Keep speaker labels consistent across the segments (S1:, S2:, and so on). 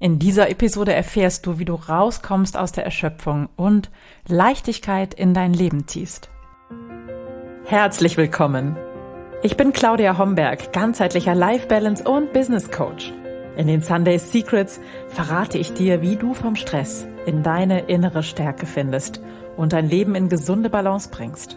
S1: In dieser Episode erfährst du, wie du rauskommst aus der Erschöpfung und Leichtigkeit in dein Leben ziehst. Herzlich willkommen. Ich bin Claudia Homberg, ganzheitlicher Life Balance und Business Coach. In den Sunday Secrets verrate ich dir, wie du vom Stress in deine innere Stärke findest und dein Leben in gesunde Balance bringst.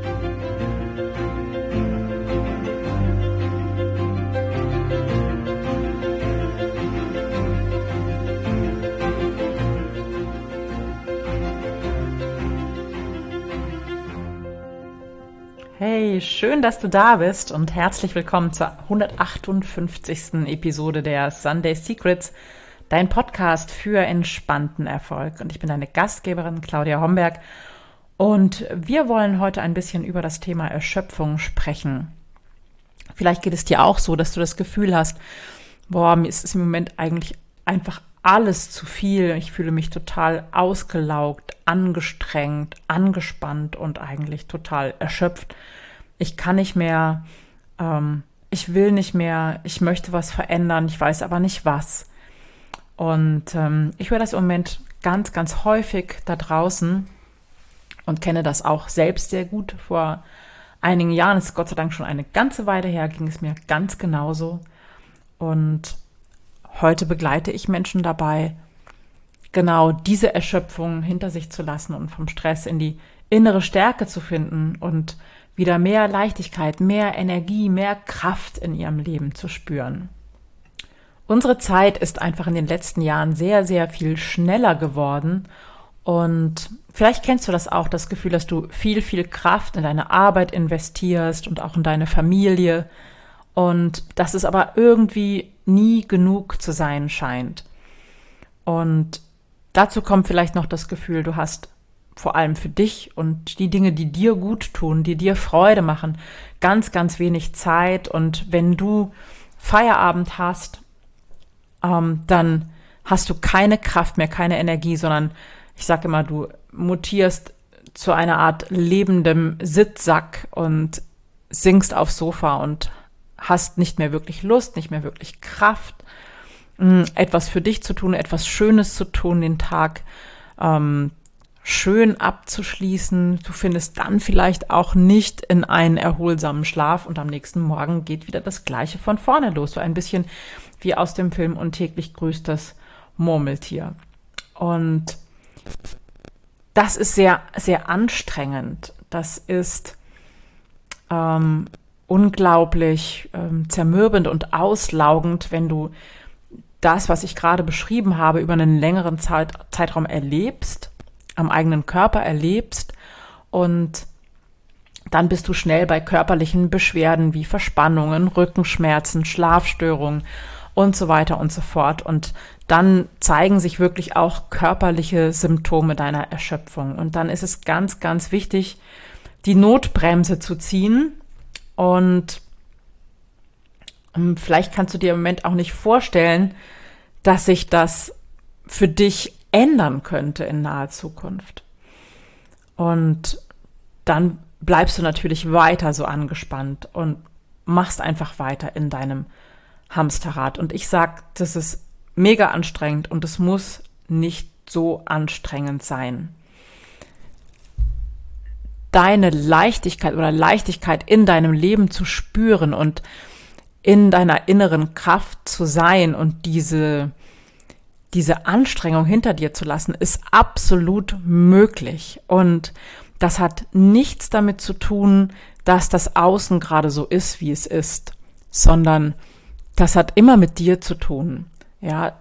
S1: Schön, dass du da bist und herzlich willkommen zur 158. Episode der Sunday Secrets, dein Podcast für entspannten Erfolg. Und ich bin deine Gastgeberin Claudia Homberg und wir wollen heute ein bisschen über das Thema Erschöpfung sprechen. Vielleicht geht es dir auch so, dass du das Gefühl hast, boah, mir ist es im Moment eigentlich einfach alles zu viel. Ich fühle mich total ausgelaugt, angestrengt, angespannt und eigentlich total erschöpft. Ich kann nicht mehr, ähm, ich will nicht mehr, ich möchte was verändern, ich weiß aber nicht was. Und ähm, ich höre das im Moment ganz, ganz häufig da draußen und kenne das auch selbst sehr gut. Vor einigen Jahren, ist Gott sei Dank schon eine ganze Weile her, ging es mir ganz genauso. Und Heute begleite ich Menschen dabei, genau diese Erschöpfung hinter sich zu lassen und vom Stress in die innere Stärke zu finden und wieder mehr Leichtigkeit, mehr Energie, mehr Kraft in ihrem Leben zu spüren. Unsere Zeit ist einfach in den letzten Jahren sehr, sehr viel schneller geworden und vielleicht kennst du das auch, das Gefühl, dass du viel, viel Kraft in deine Arbeit investierst und auch in deine Familie, und dass es aber irgendwie nie genug zu sein scheint. Und dazu kommt vielleicht noch das Gefühl, du hast vor allem für dich und die Dinge, die dir gut tun, die dir Freude machen, ganz, ganz wenig Zeit. Und wenn du Feierabend hast, ähm, dann hast du keine Kraft mehr, keine Energie, sondern ich sage immer, du mutierst zu einer Art lebendem Sitzsack und singst aufs Sofa und hast nicht mehr wirklich Lust, nicht mehr wirklich Kraft, mm, etwas für dich zu tun, etwas Schönes zu tun, den Tag ähm, schön abzuschließen. Du findest dann vielleicht auch nicht in einen erholsamen Schlaf und am nächsten Morgen geht wieder das Gleiche von vorne los. So ein bisschen wie aus dem Film Und täglich grüßt das Murmeltier. Und das ist sehr, sehr anstrengend. Das ist ähm, unglaublich ähm, zermürbend und auslaugend, wenn du das, was ich gerade beschrieben habe, über einen längeren Zeit, Zeitraum erlebst, am eigenen Körper erlebst und dann bist du schnell bei körperlichen Beschwerden wie Verspannungen, Rückenschmerzen, Schlafstörungen und so weiter und so fort. Und dann zeigen sich wirklich auch körperliche Symptome deiner Erschöpfung. Und dann ist es ganz, ganz wichtig, die Notbremse zu ziehen und ähm, vielleicht kannst du dir im Moment auch nicht vorstellen, dass sich das für dich ändern könnte in naher Zukunft. Und dann bleibst du natürlich weiter so angespannt und machst einfach weiter in deinem Hamsterrad. Und ich sag, das ist mega anstrengend und es muss nicht so anstrengend sein deine Leichtigkeit oder Leichtigkeit in deinem Leben zu spüren und in deiner inneren Kraft zu sein und diese, diese Anstrengung hinter dir zu lassen, ist absolut möglich. Und das hat nichts damit zu tun, dass das Außen gerade so ist, wie es ist, sondern das hat immer mit dir zu tun. Ja,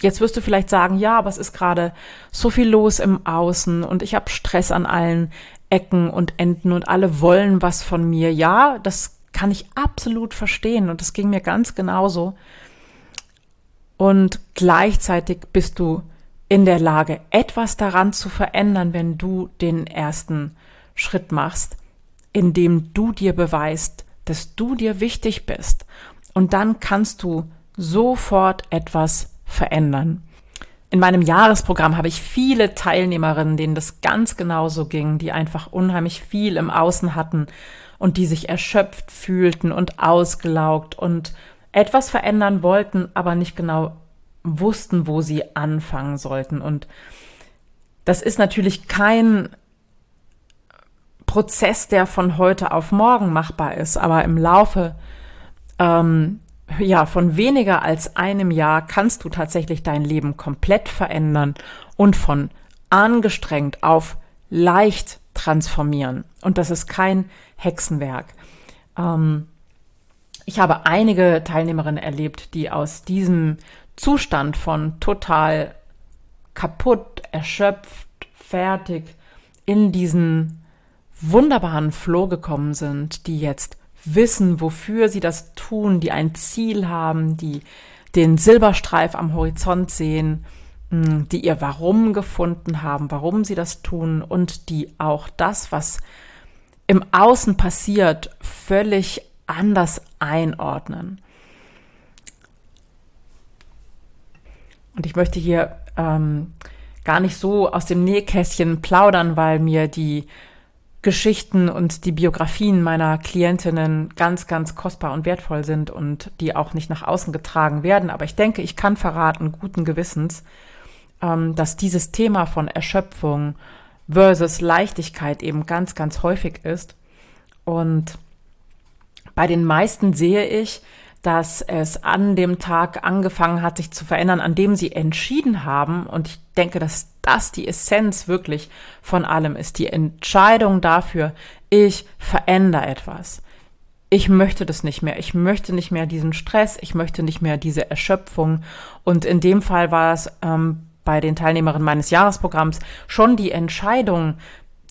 S1: jetzt wirst du vielleicht sagen, ja, aber es ist gerade so viel los im Außen und ich habe Stress an allen Ecken und Enden und alle wollen was von mir. Ja, das kann ich absolut verstehen und das ging mir ganz genauso. Und gleichzeitig bist du in der Lage, etwas daran zu verändern, wenn du den ersten Schritt machst, indem du dir beweist, dass du dir wichtig bist. Und dann kannst du sofort etwas verändern. in meinem Jahresprogramm habe ich viele Teilnehmerinnen, denen das ganz genauso ging, die einfach unheimlich viel im Außen hatten und die sich erschöpft fühlten und ausgelaugt und etwas verändern wollten, aber nicht genau wussten, wo sie anfangen sollten. Und das ist natürlich kein Prozess, der von heute auf morgen machbar ist, aber im Laufe ähm, ja, von weniger als einem Jahr kannst du tatsächlich dein Leben komplett verändern und von angestrengt auf leicht transformieren. Und das ist kein Hexenwerk. Ähm, ich habe einige Teilnehmerinnen erlebt, die aus diesem Zustand von total kaputt, erschöpft, fertig in diesen wunderbaren Flow gekommen sind, die jetzt wissen, wofür sie das tun, die ein Ziel haben, die den Silberstreif am Horizont sehen, mm, die ihr Warum gefunden haben, warum sie das tun und die auch das, was im Außen passiert, völlig anders einordnen. Und ich möchte hier ähm, gar nicht so aus dem Nähkästchen plaudern, weil mir die Geschichten und die Biografien meiner Klientinnen ganz, ganz kostbar und wertvoll sind und die auch nicht nach außen getragen werden. Aber ich denke, ich kann verraten, guten Gewissens, ähm, dass dieses Thema von Erschöpfung versus Leichtigkeit eben ganz, ganz häufig ist. Und bei den meisten sehe ich, dass es an dem Tag angefangen hat, sich zu verändern, an dem sie entschieden haben. Und ich denke, dass das die Essenz wirklich von allem ist. Die Entscheidung dafür, ich verändere etwas. Ich möchte das nicht mehr. Ich möchte nicht mehr diesen Stress. Ich möchte nicht mehr diese Erschöpfung. Und in dem Fall war es ähm, bei den Teilnehmerinnen meines Jahresprogramms schon die Entscheidung,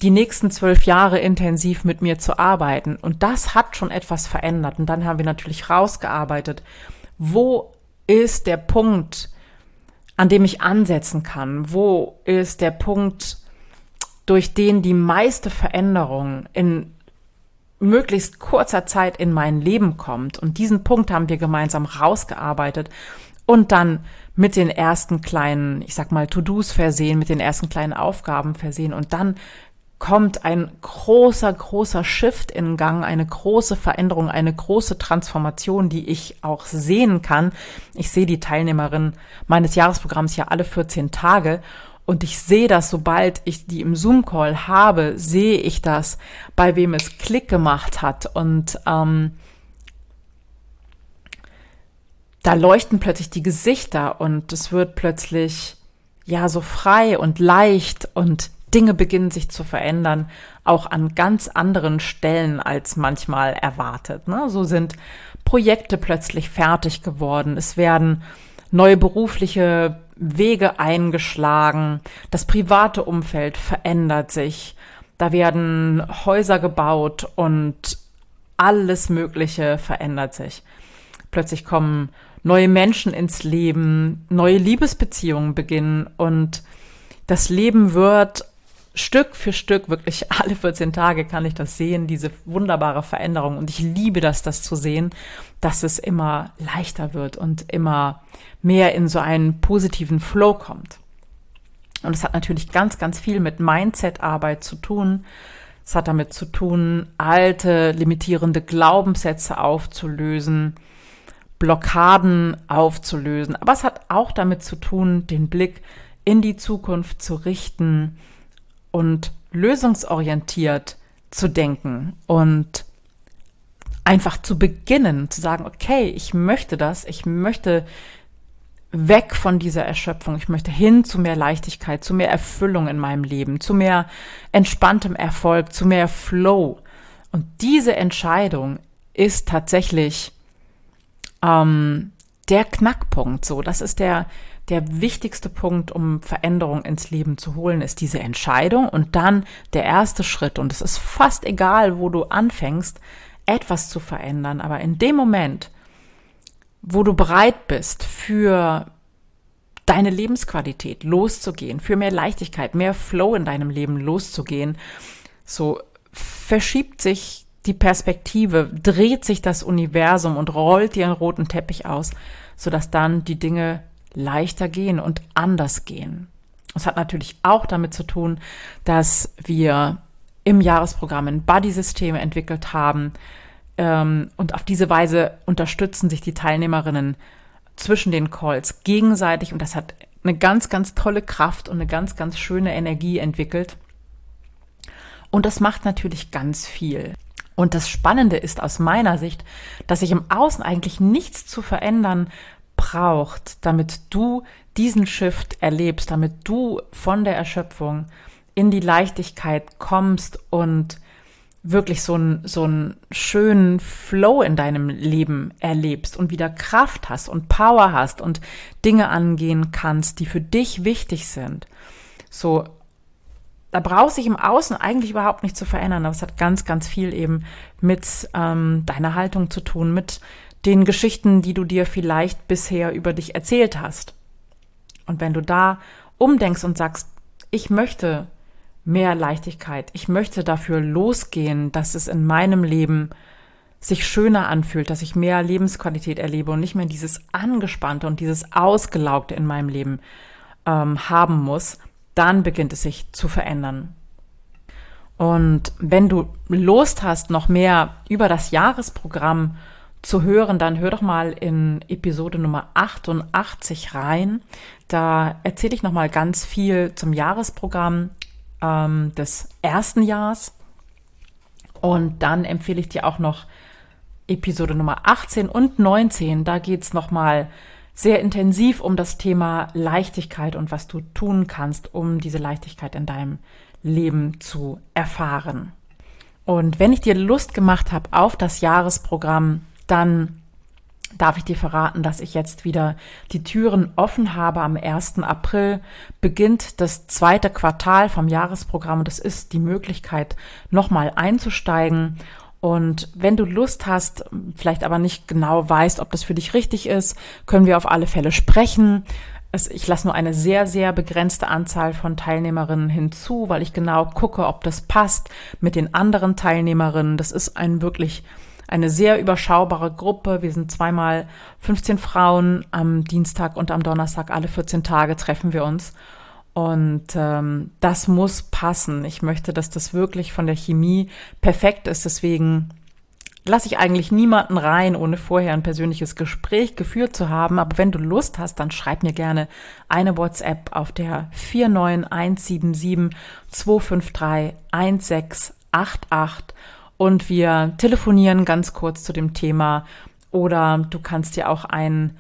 S1: die nächsten zwölf Jahre intensiv mit mir zu arbeiten. Und das hat schon etwas verändert. Und dann haben wir natürlich rausgearbeitet, wo ist der Punkt, an dem ich ansetzen kann? Wo ist der Punkt, durch den die meiste Veränderung in möglichst kurzer Zeit in mein Leben kommt? Und diesen Punkt haben wir gemeinsam rausgearbeitet und dann mit den ersten kleinen, ich sag mal, To-Dos versehen, mit den ersten kleinen Aufgaben versehen und dann kommt ein großer, großer Shift in Gang, eine große Veränderung, eine große Transformation, die ich auch sehen kann. Ich sehe die Teilnehmerin meines Jahresprogramms ja alle 14 Tage und ich sehe das, sobald ich die im Zoom-Call habe, sehe ich das, bei wem es Klick gemacht hat und ähm, da leuchten plötzlich die Gesichter und es wird plötzlich ja so frei und leicht und Dinge beginnen sich zu verändern, auch an ganz anderen Stellen als manchmal erwartet. Ne? So sind Projekte plötzlich fertig geworden. Es werden neue berufliche Wege eingeschlagen. Das private Umfeld verändert sich. Da werden Häuser gebaut und alles Mögliche verändert sich. Plötzlich kommen neue Menschen ins Leben, neue Liebesbeziehungen beginnen und das Leben wird Stück für Stück, wirklich alle 14 Tage kann ich das sehen, diese wunderbare Veränderung. Und ich liebe das, das zu sehen, dass es immer leichter wird und immer mehr in so einen positiven Flow kommt. Und es hat natürlich ganz, ganz viel mit Mindset-Arbeit zu tun. Es hat damit zu tun, alte, limitierende Glaubenssätze aufzulösen, Blockaden aufzulösen. Aber es hat auch damit zu tun, den Blick in die Zukunft zu richten, und lösungsorientiert zu denken und einfach zu beginnen, zu sagen, okay, ich möchte das, ich möchte weg von dieser Erschöpfung, ich möchte hin zu mehr Leichtigkeit, zu mehr Erfüllung in meinem Leben, zu mehr entspanntem Erfolg, zu mehr Flow. Und diese Entscheidung ist tatsächlich ähm, der Knackpunkt. So, das ist der der wichtigste Punkt, um Veränderung ins Leben zu holen, ist diese Entscheidung und dann der erste Schritt. Und es ist fast egal, wo du anfängst, etwas zu verändern. Aber in dem Moment, wo du bereit bist, für deine Lebensqualität loszugehen, für mehr Leichtigkeit, mehr Flow in deinem Leben loszugehen, so verschiebt sich die Perspektive, dreht sich das Universum und rollt dir einen roten Teppich aus, sodass dann die Dinge leichter gehen und anders gehen. Es hat natürlich auch damit zu tun, dass wir im Jahresprogramm ein Buddy-System entwickelt haben. Ähm, und auf diese Weise unterstützen sich die Teilnehmerinnen zwischen den Calls gegenseitig. Und das hat eine ganz, ganz tolle Kraft und eine ganz, ganz schöne Energie entwickelt. Und das macht natürlich ganz viel. Und das Spannende ist aus meiner Sicht, dass sich im Außen eigentlich nichts zu verändern braucht, damit du diesen Shift erlebst, damit du von der Erschöpfung in die Leichtigkeit kommst und wirklich so einen, so einen schönen Flow in deinem Leben erlebst und wieder Kraft hast und Power hast und Dinge angehen kannst, die für dich wichtig sind. So, da braucht sich im Außen eigentlich überhaupt nicht zu verändern, aber es hat ganz, ganz viel eben mit ähm, deiner Haltung zu tun, mit den Geschichten, die du dir vielleicht bisher über dich erzählt hast. Und wenn du da umdenkst und sagst, ich möchte mehr Leichtigkeit, ich möchte dafür losgehen, dass es in meinem Leben sich schöner anfühlt, dass ich mehr Lebensqualität erlebe und nicht mehr dieses Angespannte und dieses Ausgelaugte in meinem Leben ähm, haben muss, dann beginnt es sich zu verändern. Und wenn du Lust hast, noch mehr über das Jahresprogramm zu hören, dann hör doch mal in Episode Nummer 88 rein. Da erzähle ich noch mal ganz viel zum Jahresprogramm ähm, des ersten Jahres. Und dann empfehle ich dir auch noch Episode Nummer 18 und 19. Da geht es noch mal sehr intensiv um das Thema Leichtigkeit und was du tun kannst, um diese Leichtigkeit in deinem Leben zu erfahren. Und wenn ich dir Lust gemacht habe auf das Jahresprogramm, dann darf ich dir verraten, dass ich jetzt wieder die Türen offen habe. Am 1. April beginnt das zweite Quartal vom Jahresprogramm. Das ist die Möglichkeit, nochmal einzusteigen. Und wenn du Lust hast, vielleicht aber nicht genau weißt, ob das für dich richtig ist, können wir auf alle Fälle sprechen. Ich lasse nur eine sehr, sehr begrenzte Anzahl von Teilnehmerinnen hinzu, weil ich genau gucke, ob das passt mit den anderen Teilnehmerinnen. Das ist ein wirklich eine sehr überschaubare Gruppe. Wir sind zweimal 15 Frauen am Dienstag und am Donnerstag, alle 14 Tage treffen wir uns. Und ähm, das muss passen. Ich möchte, dass das wirklich von der Chemie perfekt ist. Deswegen lasse ich eigentlich niemanden rein, ohne vorher ein persönliches Gespräch geführt zu haben. Aber wenn du Lust hast, dann schreib mir gerne eine WhatsApp auf der 49177 253 1688 und wir telefonieren ganz kurz zu dem Thema oder du kannst dir auch einen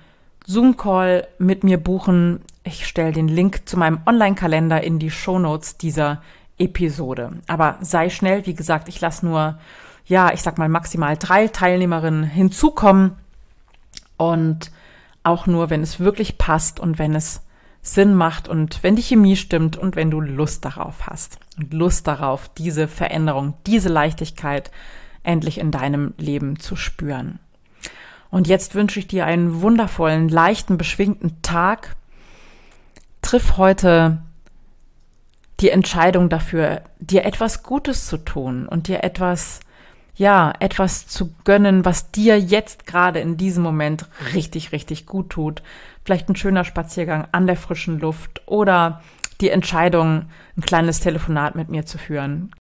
S1: Zoom-Call mit mir buchen. Ich stelle den Link zu meinem Online-Kalender in die Shownotes dieser Episode. Aber sei schnell, wie gesagt, ich lasse nur, ja, ich sag mal maximal drei Teilnehmerinnen hinzukommen und auch nur, wenn es wirklich passt und wenn es Sinn macht und wenn die Chemie stimmt und wenn du Lust darauf hast und Lust darauf, diese Veränderung, diese Leichtigkeit endlich in deinem Leben zu spüren. Und jetzt wünsche ich dir einen wundervollen, leichten, beschwingten Tag. Triff heute die Entscheidung dafür, dir etwas Gutes zu tun und dir etwas ja, etwas zu gönnen, was dir jetzt gerade in diesem Moment richtig, richtig gut tut. Vielleicht ein schöner Spaziergang an der frischen Luft oder die Entscheidung, ein kleines Telefonat mit mir zu führen.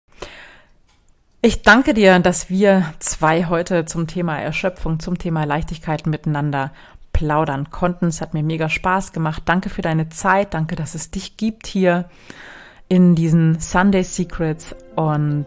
S1: Ich danke dir, dass wir zwei heute zum Thema Erschöpfung, zum Thema Leichtigkeit miteinander plaudern konnten. Es hat mir mega Spaß gemacht. Danke für deine Zeit. Danke, dass es dich gibt hier in diesen Sunday Secrets und